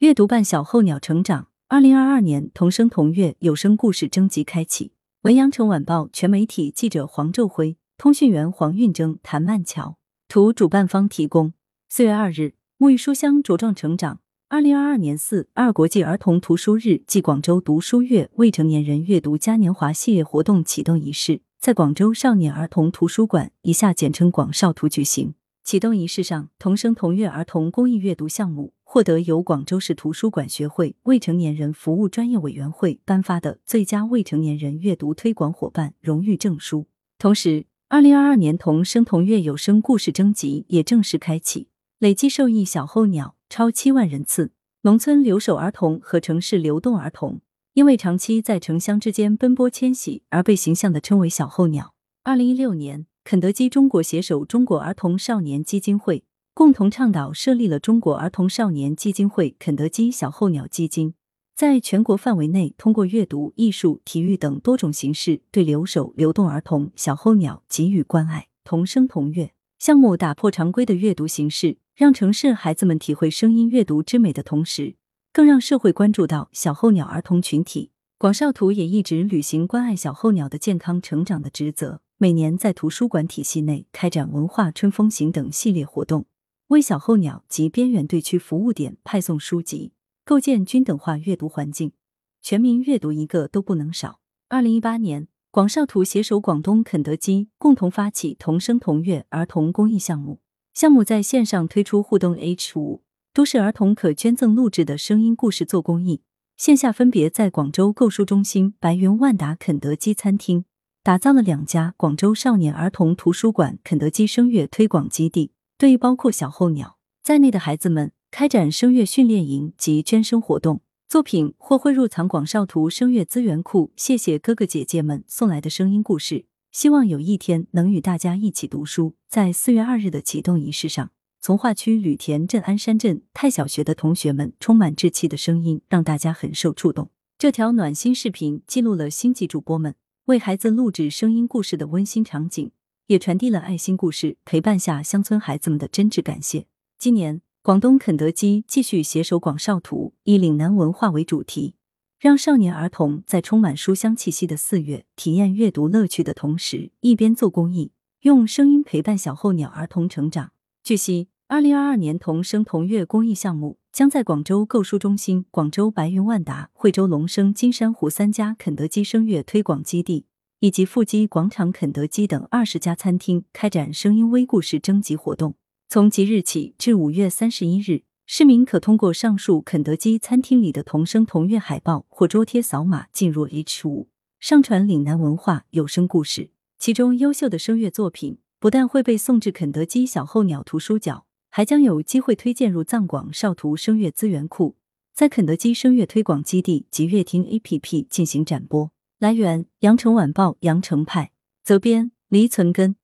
阅读伴小候鸟成长，二零二二年同声同悦有声故事征集开启。文阳城晚报全媒体记者黄昼辉，通讯员黄运征、谭曼桥，图主办方提供。四月二日，沐浴书香茁壮成长。二零二二年四二国际儿童图书日暨广州读书月未成年人阅读嘉年华系列活动启动仪式在广州少年儿童图书馆（以下简称广少图）举行。启动仪式上，同声同悦儿童公益阅读项目获得由广州市图书馆学会未成年人服务专业委员会颁发的最佳未成年人阅读推广伙伴荣誉证书。同时，二零二二年同声同悦有声故事征集也正式开启，累计受益小候鸟超七万人次。农村留守儿童和城市流动儿童，因为长期在城乡之间奔波迁徙，而被形象的称为小候鸟。二零一六年。肯德基中国携手中国儿童少年基金会，共同倡导设立了中国儿童少年基金会肯德基小候鸟基金，在全国范围内通过阅读、艺术、体育等多种形式，对留守流动儿童小候鸟给予关爱。同声同悦项目打破常规的阅读形式，让城市孩子们体会声音阅读之美的同时，更让社会关注到小候鸟儿童群体。广少图也一直履行关爱小候鸟的健康成长的职责。每年在图书馆体系内开展“文化春风行”等系列活动，为小候鸟及边远地区服务点派送书籍，构建均等化阅读环境，全民阅读一个都不能少。二零一八年，广少图携手广东肯德基，共同发起“同声同乐”儿童公益项目。项目在线上推出互动 H 五都市儿童可捐赠录制的声音故事做公益，线下分别在广州购书中心、白云万达肯德基餐厅。打造了两家广州少年儿童图书馆、肯德基声乐推广基地，对包括小候鸟在内的孩子们开展声乐训练营及捐声活动。作品或会入藏广少图声乐资源库。谢谢哥哥姐姐们送来的声音故事，希望有一天能与大家一起读书。在四月二日的启动仪式上，从化区吕田镇鞍山镇太小学的同学们充满稚气的声音，让大家很受触动。这条暖心视频记录了星级主播们。为孩子录制声音故事的温馨场景，也传递了爱心故事陪伴下乡村孩子们的真挚感谢。今年，广东肯德基继续携手广少图，以岭南文化为主题，让少年儿童在充满书香气息的四月，体验阅读乐趣的同时，一边做公益，用声音陪伴小候鸟儿童成长。据悉，二零二二年同声同乐公益项目。将在广州购书中心、广州白云万达、惠州龙生、金山湖三家肯德基声乐推广基地，以及富基广场肯德基等二十家餐厅开展声音微故事征集活动。从即日起至五月三十一日，市民可通过上述肯德基餐厅里的同声同悦海报或桌贴扫码进入 H 五，上传岭南文化有声故事。其中优秀的声乐作品不但会被送至肯德基小候鸟图书角。还将有机会推荐入藏广少图声乐资源库，在肯德基声乐推广基地及乐听 APP 进行展播。来源：羊城晚报羊城派，责编：黎存根。